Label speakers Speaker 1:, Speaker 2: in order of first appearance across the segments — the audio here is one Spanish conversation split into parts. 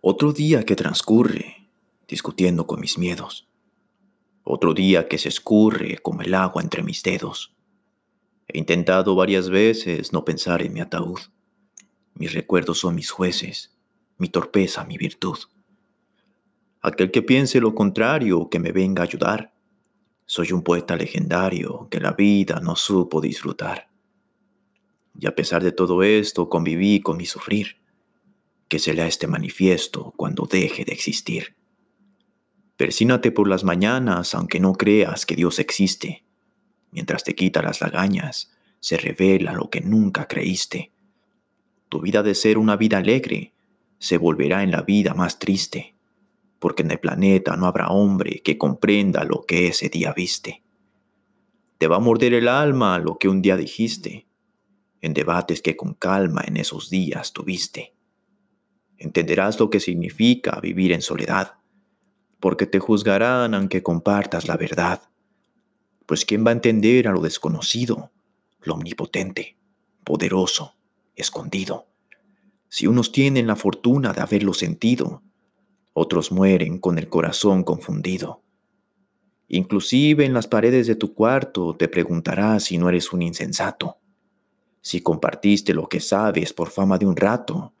Speaker 1: Otro día que transcurre discutiendo con mis miedos. Otro día que se escurre como el agua entre mis dedos. He intentado varias veces no pensar en mi ataúd. Mis recuerdos son mis jueces, mi torpeza mi virtud. Aquel que piense lo contrario, que me venga a ayudar. Soy un poeta legendario que la vida no supo disfrutar. Y a pesar de todo esto, conviví con mi sufrir que se lea este manifiesto cuando deje de existir. Persínate por las mañanas aunque no creas que Dios existe. Mientras te quita las lagañas, se revela lo que nunca creíste. Tu vida de ser una vida alegre se volverá en la vida más triste, porque en el planeta no habrá hombre que comprenda lo que ese día viste. Te va a morder el alma lo que un día dijiste, en debates que con calma en esos días tuviste entenderás lo que significa vivir en soledad, porque te juzgarán aunque compartas la verdad. Pues ¿quién va a entender a lo desconocido, lo omnipotente, poderoso, escondido? Si unos tienen la fortuna de haberlo sentido, otros mueren con el corazón confundido. Inclusive en las paredes de tu cuarto te preguntarás si no eres un insensato, si compartiste lo que sabes por fama de un rato,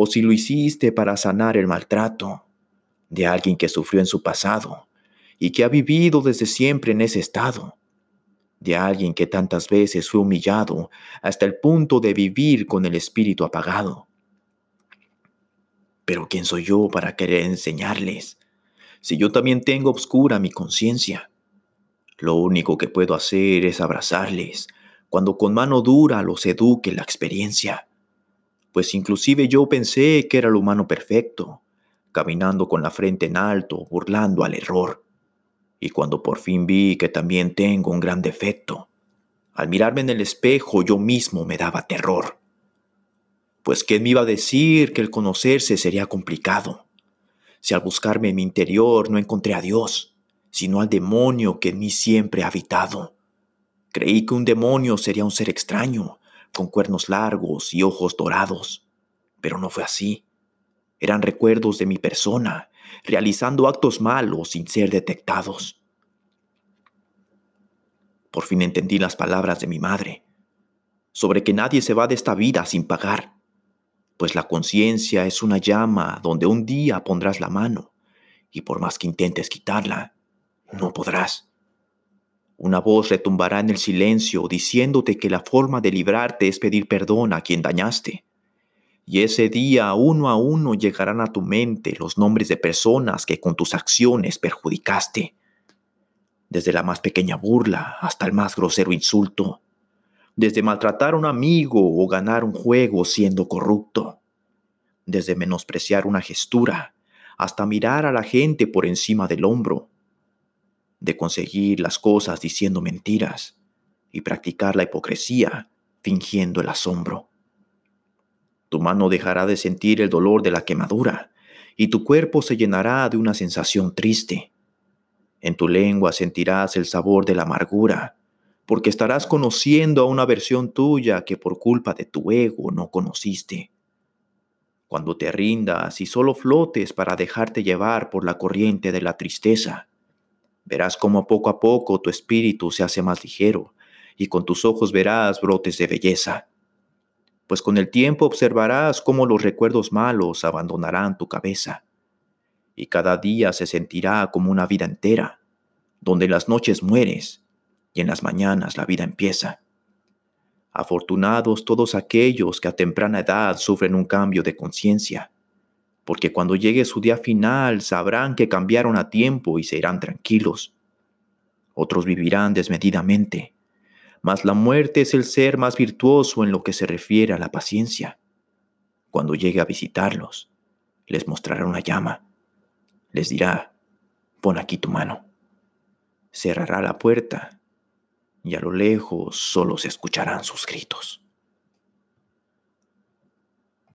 Speaker 1: o si lo hiciste para sanar el maltrato de alguien que sufrió en su pasado y que ha vivido desde siempre en ese estado, de alguien que tantas veces fue humillado hasta el punto de vivir con el espíritu apagado. Pero ¿quién soy yo para querer enseñarles si yo también tengo obscura mi conciencia? Lo único que puedo hacer es abrazarles cuando con mano dura los eduque la experiencia pues inclusive yo pensé que era el humano perfecto, caminando con la frente en alto, burlando al error. Y cuando por fin vi que también tengo un gran defecto, al mirarme en el espejo yo mismo me daba terror. Pues ¿quién me iba a decir que el conocerse sería complicado? Si al buscarme en mi interior no encontré a Dios, sino al demonio que en mí siempre ha habitado. Creí que un demonio sería un ser extraño, con cuernos largos y ojos dorados. Pero no fue así. Eran recuerdos de mi persona, realizando actos malos sin ser detectados. Por fin entendí las palabras de mi madre, sobre que nadie se va de esta vida sin pagar, pues la conciencia es una llama donde un día pondrás la mano, y por más que intentes quitarla, no podrás. Una voz retumbará en el silencio diciéndote que la forma de librarte es pedir perdón a quien dañaste. Y ese día uno a uno llegarán a tu mente los nombres de personas que con tus acciones perjudicaste. Desde la más pequeña burla hasta el más grosero insulto. Desde maltratar a un amigo o ganar un juego siendo corrupto. Desde menospreciar una gestura hasta mirar a la gente por encima del hombro de conseguir las cosas diciendo mentiras y practicar la hipocresía fingiendo el asombro. Tu mano dejará de sentir el dolor de la quemadura y tu cuerpo se llenará de una sensación triste. En tu lengua sentirás el sabor de la amargura, porque estarás conociendo a una versión tuya que por culpa de tu ego no conociste. Cuando te rindas y solo flotes para dejarte llevar por la corriente de la tristeza, Verás cómo poco a poco tu espíritu se hace más ligero y con tus ojos verás brotes de belleza. Pues con el tiempo observarás cómo los recuerdos malos abandonarán tu cabeza y cada día se sentirá como una vida entera, donde en las noches mueres y en las mañanas la vida empieza. Afortunados todos aquellos que a temprana edad sufren un cambio de conciencia porque cuando llegue su día final sabrán que cambiaron a tiempo y se irán tranquilos. Otros vivirán desmedidamente, mas la muerte es el ser más virtuoso en lo que se refiere a la paciencia. Cuando llegue a visitarlos, les mostrará una llama, les dirá, pon aquí tu mano. Cerrará la puerta y a lo lejos solo se escucharán sus gritos.